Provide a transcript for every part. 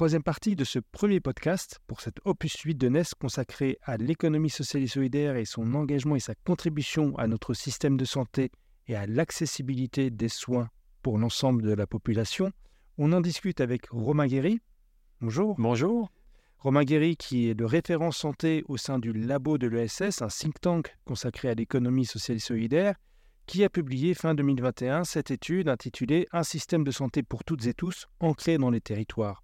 Troisième partie de ce premier podcast pour cette opus 8 de NES consacrée à l'économie sociale et solidaire et son engagement et sa contribution à notre système de santé et à l'accessibilité des soins pour l'ensemble de la population. On en discute avec Romain Guéry. Bonjour. Bonjour. Romain Guéry, qui est le référent santé au sein du Labo de l'ESS, un think tank consacré à l'économie sociale et solidaire, qui a publié fin 2021 cette étude intitulée Un système de santé pour toutes et tous, ancré dans les territoires.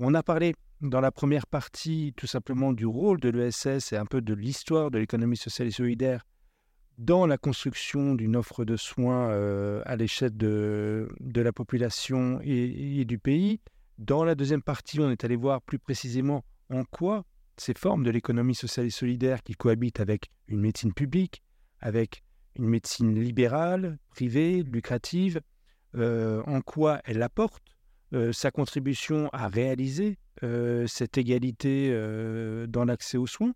On a parlé dans la première partie tout simplement du rôle de l'ESS et un peu de l'histoire de l'économie sociale et solidaire dans la construction d'une offre de soins euh, à l'échelle de, la population et, du pays. Dans la deuxième partie, on est allé voir plus précisément en quoi ces formes de l'économie sociale et solidaire qui cohabitent avec une médecine publique, avec une médecine libérale, privée, lucrative, euh, en quoi elles apportent sa contribution à réaliser cette égalité dans l'accès aux soins.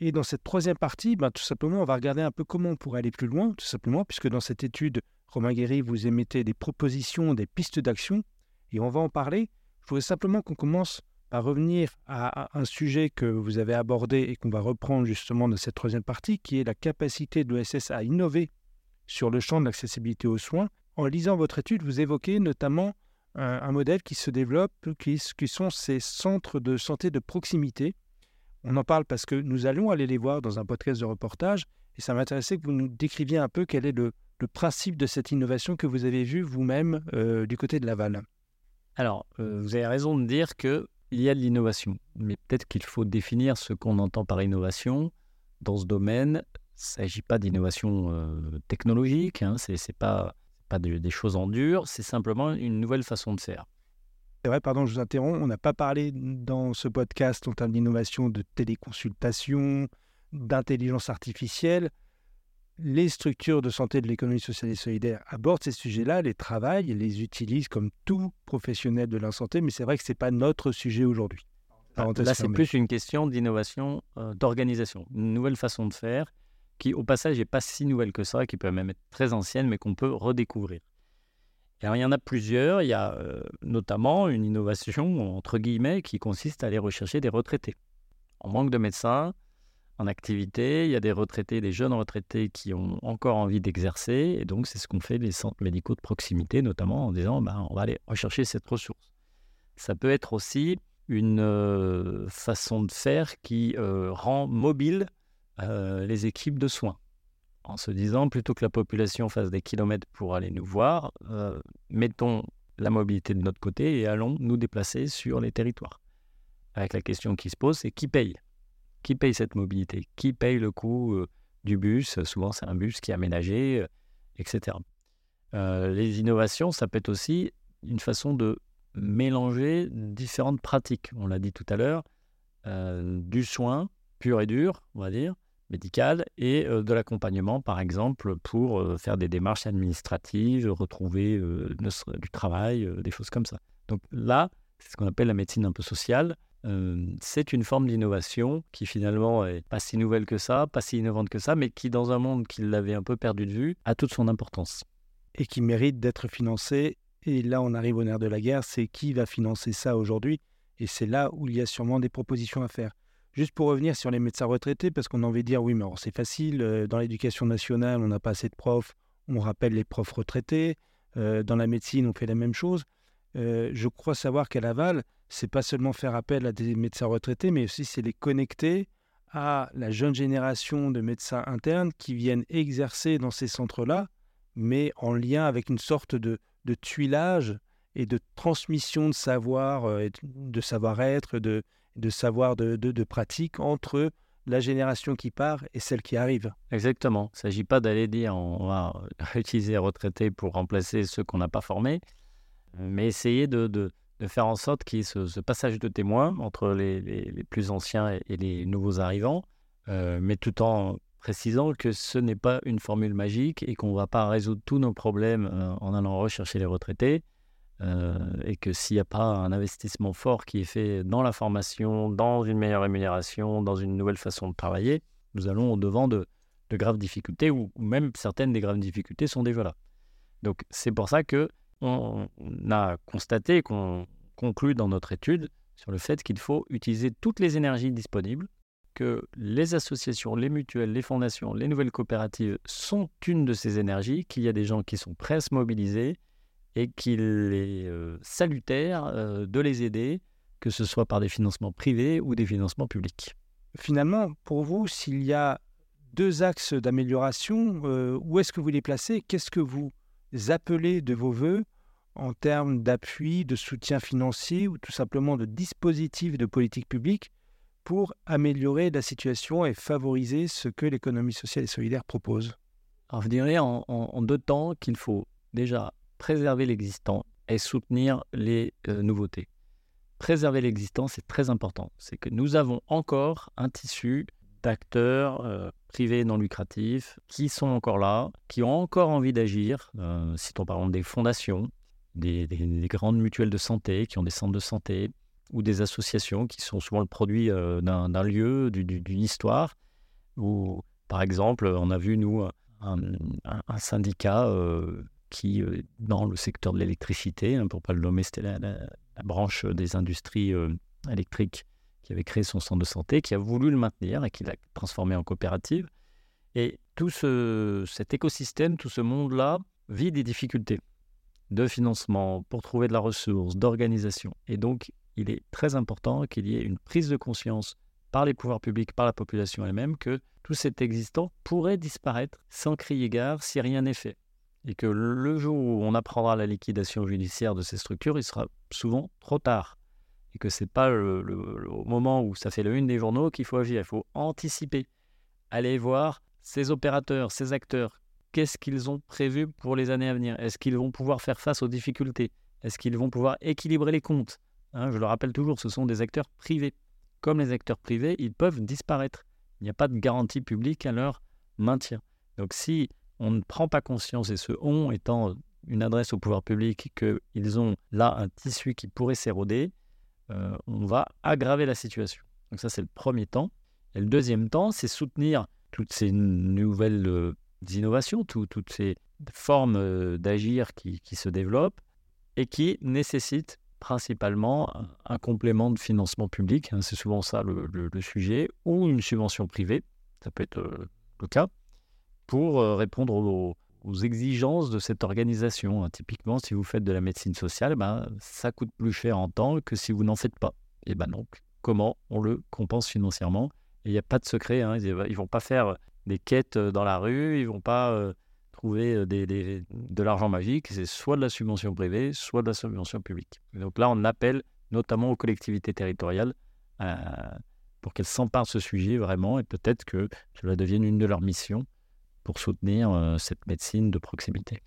Et dans cette troisième partie, ben, tout simplement, on va regarder un peu comment on pourrait aller plus loin, tout simplement, puisque dans cette étude, Romain Guéry, vous émettez des propositions, des pistes d'action, et on va en parler. Je voudrais simplement qu'on commence par revenir à un sujet que vous avez abordé et qu'on va reprendre justement dans cette troisième partie, qui est la capacité de l'ESS à innover sur le champ de l'accessibilité aux soins. En lisant votre étude, vous évoquez notamment un, modèle qui se développe, qui, sont ces centres de santé de proximité. On en parle parce que nous allons aller les voir dans un podcast de reportage et ça m'intéressait que vous nous décriviez un peu quel est le, principe de cette innovation que vous avez vu vous-même euh, du côté de Laval. Alors, euh, vous avez raison de dire qu'il y a de l'innovation, mais peut-être qu'il faut définir ce qu'on entend par innovation. Dans ce domaine, il ne s'agit pas d'innovation euh, technologique, hein, ce n'est pas pas des choses en dur, c'est simplement une nouvelle façon de faire. C'est vrai, pardon, je vous interromps, on n'a pas parlé dans ce podcast en termes d'innovation de téléconsultation, d'intelligence artificielle. Les structures de santé de l'économie sociale et solidaire abordent ces sujets-là, les travaillent, les utilisent comme tout professionnel de la santé, mais c'est vrai que ce n'est pas notre sujet aujourd'hui. Là, c'est plus une question d'innovation, euh, d'organisation, une nouvelle façon de faire qui au passage n'est pas si nouvelle que ça, qui peut même être très ancienne, mais qu'on peut redécouvrir. alors, il y en a plusieurs. Il y a euh, notamment une innovation, entre guillemets, qui consiste à aller rechercher des retraités. En manque de médecins, en activité, il y a des retraités, des jeunes retraités qui ont encore envie d'exercer. Et donc, c'est ce qu'on fait les centres médicaux de proximité, notamment en disant ben, on va aller rechercher cette ressource. Ça peut être aussi une euh, façon de faire qui euh, rend mobile euh, les équipes de soins, en se disant plutôt que la population fasse des kilomètres pour aller nous voir, euh, mettons la mobilité de notre côté et allons nous déplacer sur les territoires. Avec la question qui se pose, c'est qui paye? Qui paye cette mobilité? Qui paye le coût euh, du bus? Souvent, c'est un bus qui est aménagé, etc. les innovations, ça peut être aussi une façon de mélanger différentes pratiques. On l'a dit tout à l'heure, du soin pur et dur, on va dire, médicale et euh, de l'accompagnement, par exemple, pour euh, faire des démarches administratives, retrouver euh, du travail, des choses comme ça. Donc là, c'est ce qu'on appelle la médecine un peu sociale. c'est une forme d'innovation qui finalement est pas si nouvelle que ça, pas si innovante que ça, mais qui dans un monde qui l'avait un peu perdu de vue, a toute son importance. Et qui mérite d'être financée. Et là, on arrive au nerf de la guerre, c'est qui va financer ça aujourd'hui? Et c'est là où il y a sûrement des propositions à faire. Juste pour revenir sur les médecins retraités, parce qu'on a envie de dire, oui, mais c'est facile, euh, dans l'éducation nationale, on n'a pas assez de profs, on rappelle les profs retraités, euh, dans la médecine, on fait la même chose. Euh, je crois savoir qu'à Laval, c'est pas seulement faire appel à des médecins retraités, mais aussi c'est les connecter à la jeune génération de médecins internes qui viennent exercer dans ces centres-là, mais en lien avec une sorte de, de tuilage et de transmission de savoir, de savoir-être, de, de savoir, de, de, pratique entre la génération qui part et celle qui arrive. Exactement. Il ne s'agit pas d'aller dire on va utiliser les retraités pour remplacer ceux qu'on n'a pas formés, mais essayer de, de, faire en sorte qu'il y ait ce, passage de témoins entre les, les, plus anciens et, les nouveaux arrivants, mais tout en précisant que ce n'est pas une formule magique et qu'on ne va pas résoudre tous nos problèmes en allant rechercher les retraités. Et que s'il n'y a pas un investissement fort qui est fait dans la formation, dans une meilleure rémunération, dans une nouvelle façon de travailler, nous allons au-devant de, de graves difficultés, ou même certaines des graves difficultés sont déjà là. Donc c'est pour ça que on a constaté, qu'on conclut dans notre étude sur le fait qu'il faut utiliser toutes les énergies disponibles, que les associations, les mutuelles, les fondations, les nouvelles coopératives sont une de ces énergies, qu'il y a des gens qui sont prêts à se mobiliser et qu'il est euh, salutaire euh, de les aider, que ce soit par des financements privés ou des financements publics. Finalement, pour vous, s'il y a deux axes d'amélioration. Euh, où est-ce que vous les placez? Qu'est-ce que vous appelez de vos voeux en termes d'appui, de soutien financier ou tout simplement de dispositifs de politique publique pour améliorer la situation et favoriser ce que l'économie sociale et solidaire propose? Alors, je dirais en, deux temps qu'il faut déjà préserver l'existant et soutenir les euh, nouveautés. Préserver l'existant, c'est très important. C'est que nous avons encore un tissu d'acteurs euh, privés non lucratifs qui sont encore là, qui ont encore envie d'agir. Euh, citons par exemple des fondations, des, grandes mutuelles de santé qui ont des centres de santé, ou des associations qui sont souvent le produit euh, d'un lieu, d'une histoire. Ou par exemple, on a vu nous un, syndicat qui, dans le secteur de l'électricité, hein, pour pas le nommer, c'était la, branche des industries électriques qui avait créé son centre de santé, qui a voulu le maintenir et qui l'a transformé en coopérative. Et tout ce, cet écosystème, tout ce monde-là vit des difficultés de financement pour trouver de la ressource, d'organisation. Et donc, il est très important qu'il y ait une prise de conscience par les pouvoirs publics, par la population elle-même, que tout cet existant pourrait disparaître sans crier gare si rien n'est fait. Et que le jour où on apprendra la liquidation judiciaire de ces structures, il sera souvent trop tard et que c'est pas le, moment où ça fait le une des journaux qu'il faut agir. Il faut anticiper, aller voir ces opérateurs, ces acteurs, qu'est-ce qu'ils ont prévu pour les années à venir? Est-ce qu'ils vont pouvoir faire face aux difficultés? Est-ce qu'ils vont pouvoir équilibrer les comptes? Hein, Je le rappelle toujours, ce sont des acteurs privés. Comme les acteurs privés, ils peuvent disparaître. Il n'y a pas de garantie publique à leur maintien. Donc si on ne prend pas conscience, et ce on étant une adresse au pouvoir public, qu'ils ont là un tissu qui pourrait s'éroder, euh, on va aggraver la situation. Donc ça, c'est le premier temps. Et le deuxième temps, c'est soutenir toutes ces nouvelles euh, innovations, toutes ces formes euh, d'agir qui, se développent et qui nécessitent principalement un, complément de financement public, hein, c'est souvent ça le, sujet, ou une subvention privée, ça peut être le cas, pour répondre aux, exigences de cette organisation. Hein. Typiquement, si vous faites de la médecine sociale, ben, ça coûte plus cher en temps que si vous n'en faites pas. Et ben donc, comment on le compense financièrement? Il n'y a pas de secret. Hein. Ils ne vont pas faire des quêtes euh, dans la rue, ils ne vont pas euh, trouver euh, de l'argent magique. C'est soit de la subvention privée, soit de la subvention publique. donc là, on appelle notamment aux collectivités territoriales pour qu'elles s'emparent de ce sujet vraiment et peut-être que cela devienne une de leurs missions pour soutenir euh, cette médecine de proximité.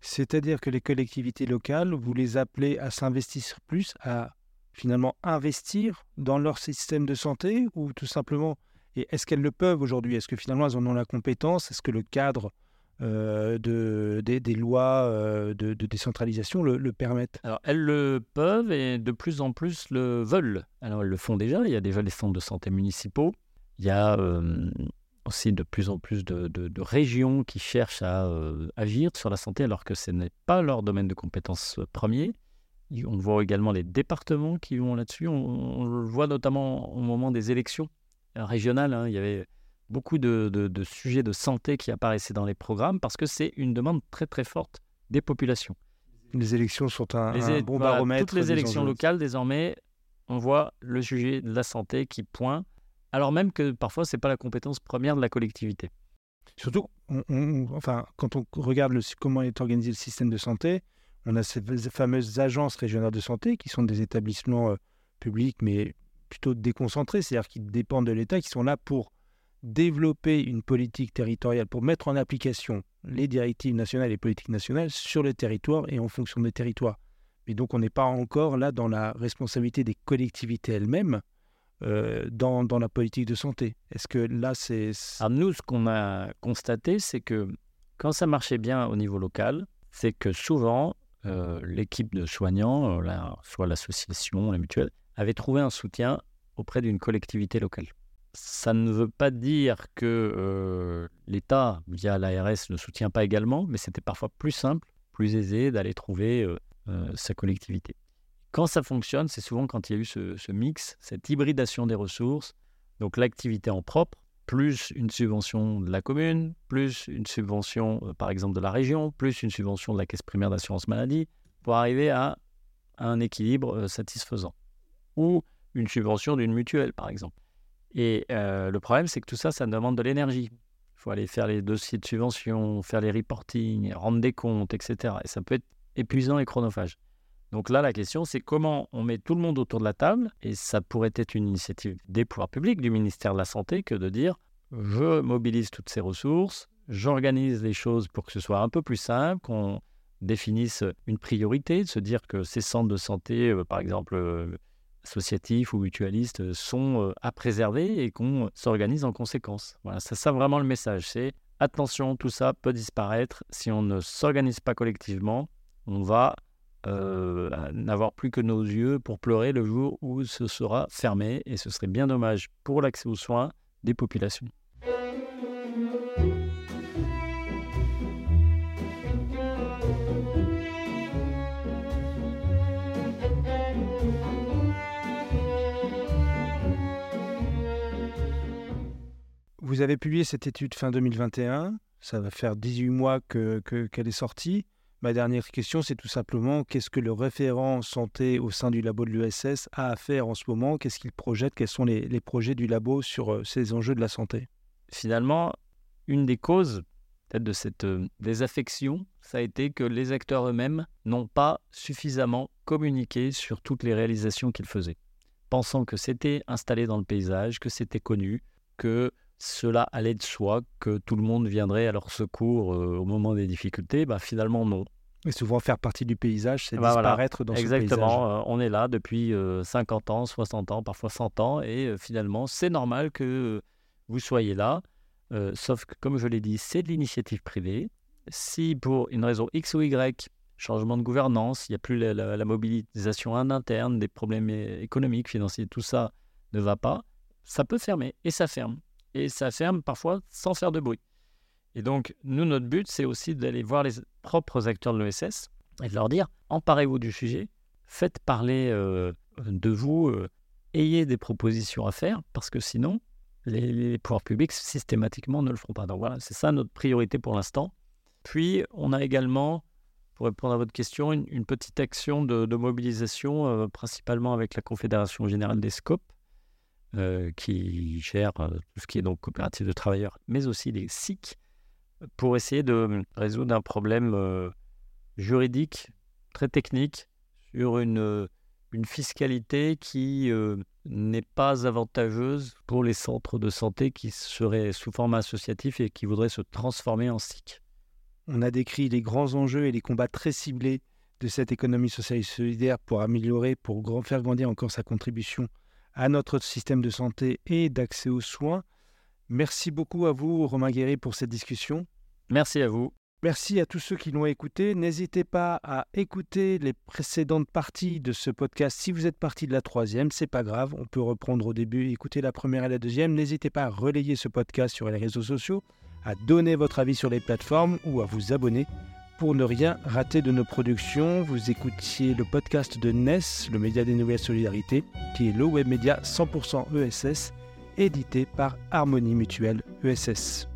C'est-à-dire que les collectivités locales, vous les appelez à s'investir plus, à finalement investir dans leur système de santé ou tout simplement, et est-ce qu'elles le peuvent aujourd'hui? Est-ce que finalement elles en ont la compétence? Est-ce que le cadre euh, de, des, lois euh, de, décentralisation le, le, permettent? Alors elles le peuvent et de plus en plus le veulent. Alors elles le font déjà, il y a déjà les centres de santé municipaux, il y a aussi de plus en plus de, régions qui cherchent à euh, agir sur la santé alors que ce n'est pas leur domaine de compétence euh, premier. On voit également les départements qui vont là-dessus. On, le voit notamment au moment des élections euh, régionales. Hein. Il y avait beaucoup de, sujets de santé qui apparaissaient dans les programmes parce que c'est une demande très très forte des populations. Les élections sont un, bon baromètre. Toutes les élections locales, désormais, on voit le sujet de la santé qui pointe alors même que parfois, ce n'est pas la compétence première de la collectivité. Surtout, enfin, quand on regarde comment est organisé le système de santé, on a ces fameuses agences régionales de santé qui sont des établissements euh, publics, mais plutôt déconcentrés, c'est-à-dire qui dépendent de l'État, qui sont là pour développer une politique territoriale, pour mettre en application les directives nationales et politiques nationales sur le territoire et en fonction des territoires. Mais donc on n'est pas encore là dans la responsabilité des collectivités elles-mêmes euh, dans, la politique de santé Est-ce que là, c'est... Alors nous, ce qu'on a constaté, c'est que quand ça marchait bien au niveau local, c'est que souvent, euh, l'équipe de soignants, soit l'association, la mutuelle, avait trouvé un soutien auprès d'une collectivité locale. Ça ne veut pas dire que l'État, via l'ARS, ne soutient pas également, mais c'était parfois plus simple, plus aisé d'aller trouver sa collectivité. Quand ça fonctionne, c'est souvent quand il y a eu ce, mix, cette hybridation des ressources, donc l'activité en propre, plus une subvention de la commune, plus une subvention, euh, par exemple, de la région, plus une subvention de la caisse primaire d'assurance maladie, pour arriver à, un équilibre euh, satisfaisant. Ou une subvention d'une mutuelle, par exemple. Et euh, le problème, c'est que tout ça, ça demande de l'énergie. Il faut aller faire les dossiers de subvention, faire les reporting, rendre des comptes, etc. Et ça peut être épuisant et chronophage. Donc là, la question, c'est comment on met tout le monde autour de la table, et ça pourrait être une initiative des pouvoirs publics, du ministère de la Santé, que de dire, je mobilise toutes ces ressources, j'organise les choses pour que ce soit un peu plus simple, qu'on définisse une priorité, de se dire que ces centres de santé, euh, par exemple euh, associatifs ou mutualistes, euh, sont à préserver et qu'on s'organise en conséquence. Voilà, c'est ça vraiment le message, c'est attention, tout ça peut disparaître si on ne s'organise pas collectivement. On va euh, n'avoir plus que nos yeux pour pleurer le jour où ce sera fermé et ce serait bien dommage pour l'accès aux soins des populations. Vous avez publié cette étude fin 2021, ça va faire 18 mois qu'elle que, qu'elle est sortie. Ma dernière question, c'est tout simplement qu'est-ce que le référent santé au sein du labo de l'USS a à faire en ce moment? Qu'est-ce qu'il projette? Quels sont les, projets du labo sur euh, ces enjeux de la santé? Finalement, une des causes de cette euh, désaffection, ça a été que les acteurs eux-mêmes n'ont pas suffisamment communiqué sur toutes les réalisations qu'ils faisaient, pensant que c'était installé dans le paysage, que c'était connu, que cela allait de soi, que tout le monde viendrait à leur secours euh, au moment des difficultés. Bah, finalement, non. Et souvent, faire partie du paysage, c'est bah, disparaître dans ce paysage. Exactement. Euh, on est là depuis 50 euh, ans, 60 ans, parfois 100 ans. Et finalement, c'est normal que vous soyez là. sauf que, comme je l'ai dit, c'est de l'initiative privée. Si pour une raison X ou Y, changement de gouvernance, il n'y a plus la, mobilisation en interne, des problèmes économiques, financiers, tout ça ne va pas, ça peut fermer. Et ça ferme. Et ça ferme parfois sans faire de bruit. Et donc, nous, notre but, c'est aussi d'aller voir les propres acteurs de l'ESS et de leur dire emparez-vous du sujet, faites parler euh, de vous, euh, ayez des propositions à faire, parce que sinon, les, pouvoirs publics systématiquement ne le feront pas. Donc voilà, c'est ça notre priorité pour l'instant. Puis, on a également, pour répondre à votre question, une, petite action de, mobilisation, euh, principalement avec la Confédération générale des SCOP, qui gère tout ce qui est donc coopérative de travailleurs, mais aussi les SIC, pour essayer de résoudre un problème euh, juridique très technique sur une, euh, fiscalité qui euh, n'est pas avantageuse pour les centres de santé qui seraient sous format associatif et qui voudraient se transformer en SIC. On a décrit les grands enjeux et les combats très ciblés de cette économie sociale et solidaire pour améliorer, pour faire grandir encore sa contribution à notre système de santé et d'accès aux soins. Merci beaucoup à vous, Romain Guéry, pour cette discussion. Merci à vous. Merci à tous ceux qui l'ont écouté. N'hésitez pas à écouter les précédentes parties de ce podcast. Si vous êtes parti de la troisième, c'est pas grave. On peut reprendre au début, écouter la première et la deuxième. N'hésitez pas à relayer ce podcast sur les réseaux sociaux, à donner votre avis sur les plateformes ou à vous abonner pour ne rien rater de nos productions. Vous écoutiez le podcast de NES, le média des nouvelles solidarités, qui est le web média 100% ESS édité par Harmonie Mutuelle ESS.